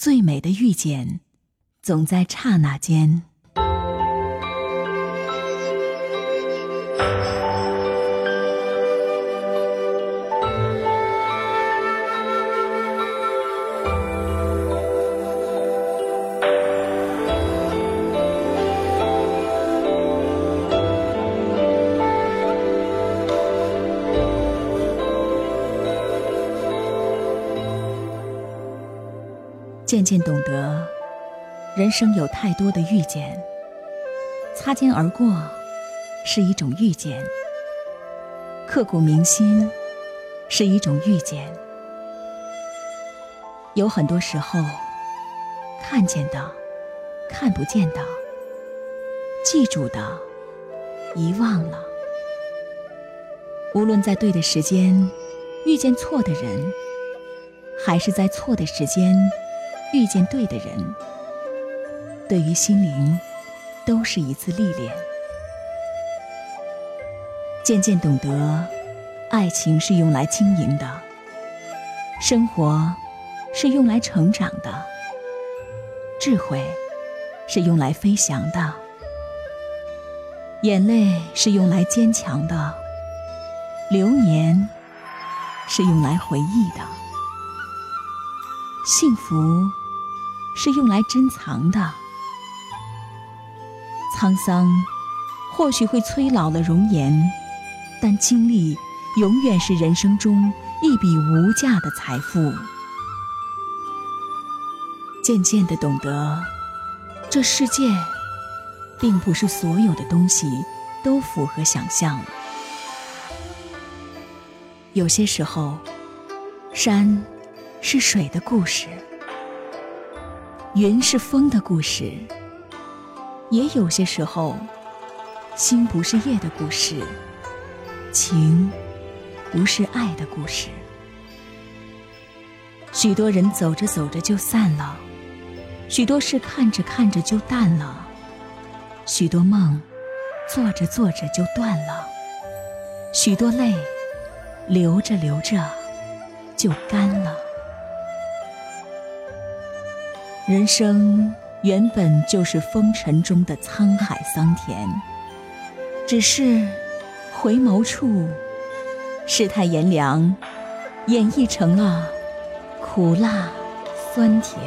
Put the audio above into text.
最美的遇见，总在刹那间。渐渐懂得，人生有太多的遇见。擦肩而过是一种遇见，刻骨铭心是一种遇见。有很多时候，看见的、看不见的、记住的、遗忘了。无论在对的时间遇见错的人，还是在错的时间。遇见对的人，对于心灵都是一次历练。渐渐懂得，爱情是用来经营的，生活是用来成长的，智慧是用来飞翔的，眼泪是用来坚强的，流年是用来回忆的，幸福。是用来珍藏的。沧桑或许会催老了容颜，但经历永远是人生中一笔无价的财富。渐渐的懂得，这世界并不是所有的东西都符合想象。有些时候，山是水的故事。云是风的故事，也有些时候，心不是夜的故事，情不是爱的故事。许多人走着走着就散了，许多事看着看着就淡了，许多梦做着做着就断了，许多泪流着流着就干了。人生原本就是风尘中的沧海桑田，只是回眸处，世态炎凉，演绎成了苦辣酸甜。